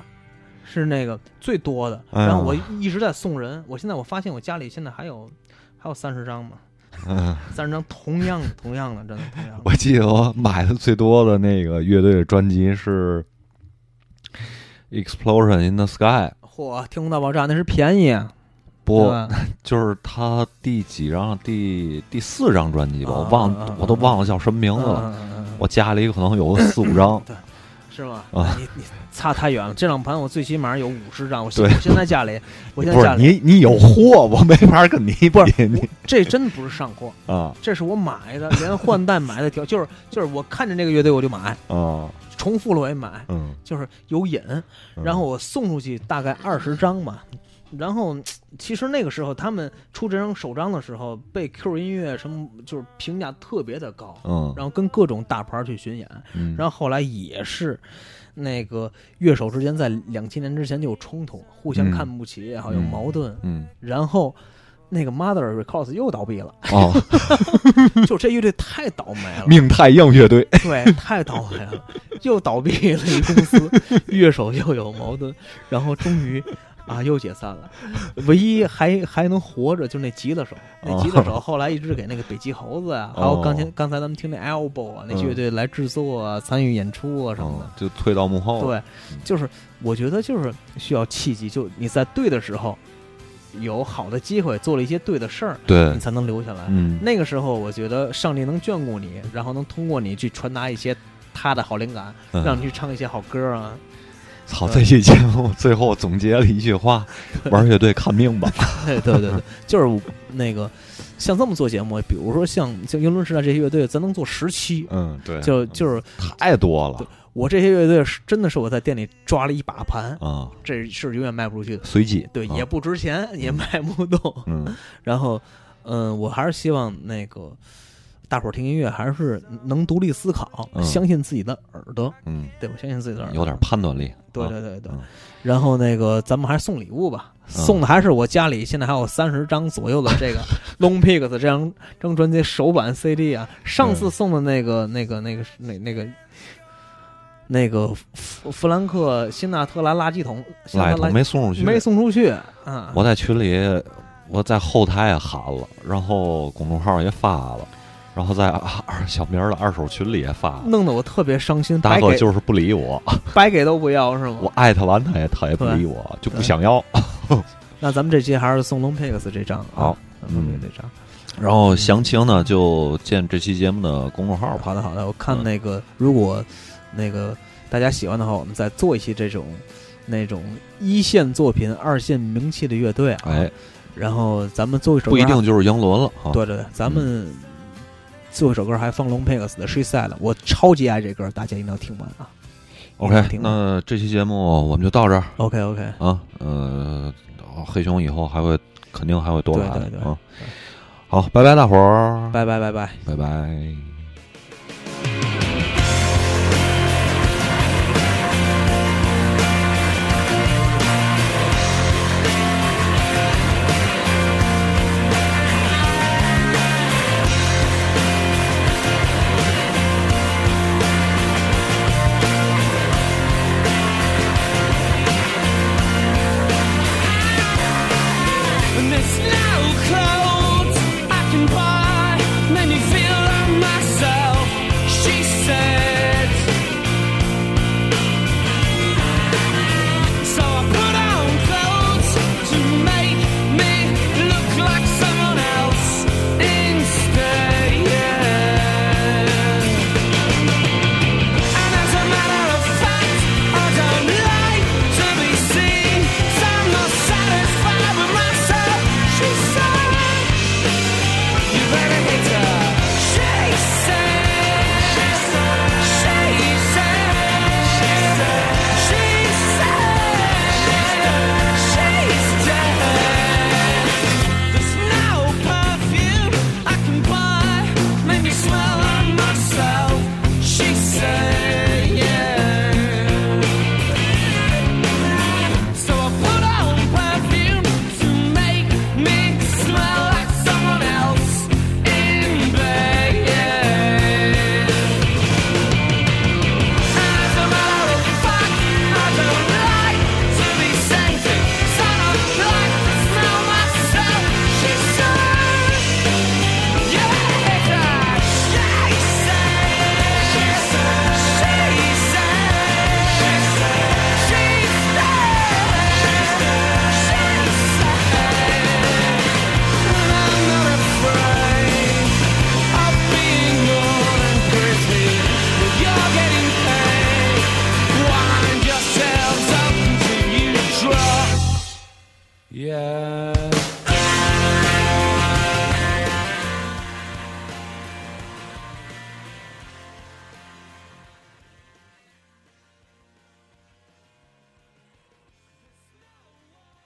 是那个最多的。然后我一直在送人，我现在我发现我家里现在还有还有三十张嘛。嗯，三十张同样同样的，真的同样。我记得我买的最多的那个乐队的专辑是《Explosion in the Sky》。嚯，天空大爆炸那是便宜，不，就是他第几张？第第四张专辑吧，我忘，我都忘了叫什么名字了。我家里可能有个四五张。对。是吗？啊，你你差太远了。这两盘我最起码有五十张。我现我现在家里，我现在家里，你你有货，我没法跟你比。你这真不是上货啊，这是我买的，连换代买的条，就是就是我看见这个乐队我就买啊，重复了我也买，嗯，就是有瘾。然后我送出去大概二十张吧。然后，其实那个时候他们出这张首张的时候，被 Q 音乐什么就是评价特别的高，嗯，然后跟各种大牌去巡演，嗯，然后后来也是那个乐手之间在两千年之前就有冲突，互相看不起也好，有矛盾，嗯，然后那个 Mother Records 又倒闭了，哦，就这乐队太倒霉了，命太硬乐队，对，太倒霉了，又倒闭了一公司，乐手又有矛盾，然后终于。啊，又解散了。唯一还还能活着，就那吉他手。那吉他手后来一直给那个北极猴子啊，还有刚才刚才咱们听那 Elbow 啊，那乐队来制作啊、参与演出啊什么的，就退到幕后。对，就是我觉得就是需要契机，就你在对的时候有好的机会，做了一些对的事儿，对你才能留下来。嗯，那个时候我觉得上帝能眷顾你，然后能通过你去传达一些他的好灵感，让你去唱一些好歌啊。操！这期节目最后总结了一句话：玩乐队看命吧。对对对对，就是那个像这么做节目，比如说像像英伦时代这些乐队，咱能做十期。嗯，对，就就是太多了。我这些乐队是真的是我在店里抓了一把盘啊，这是永远卖不出去的。随机对，也不值钱，也卖不动。嗯，然后嗯，我还是希望那个。大伙儿听音乐还是能独立思考，相信自己的耳朵，嗯，对吧？相信自己的耳朵，有点判断力。对对对对。然后那个，咱们还是送礼物吧，送的还是我家里现在还有三十张左右的这个 Long Pigs 这张这张专辑首版 CD 啊。上次送的那个那个那个那那个那个弗弗兰克辛纳特拉垃圾桶，垃圾桶没送出去，没送出去。嗯！我在群里，我在后台也喊了，然后公众号也发了。然后在二小明的二手群里也发，弄得我特别伤心。大哥就是不理我，白给都不要是吗？我艾特完他也他也不理我，就不想要。那咱们这期还是送龙 Pix 这张好，嗯，这张。然后详情呢就见这期节目的公众号。好的好的，我看那个如果那个大家喜欢的话，我们再做一期这种那种一线作品、二线名气的乐队啊。哎。然后咱们做一首，不一定就是英伦了。对对对，咱们做一首歌还放 Long Pigs 的《She Said》，我超级爱这歌，大家一定要听完啊。OK，那这期节目我们就到这儿。OK OK 啊，呃，黑熊以后还会肯定还会多来的啊。好，拜拜，大伙儿，拜拜拜拜拜拜。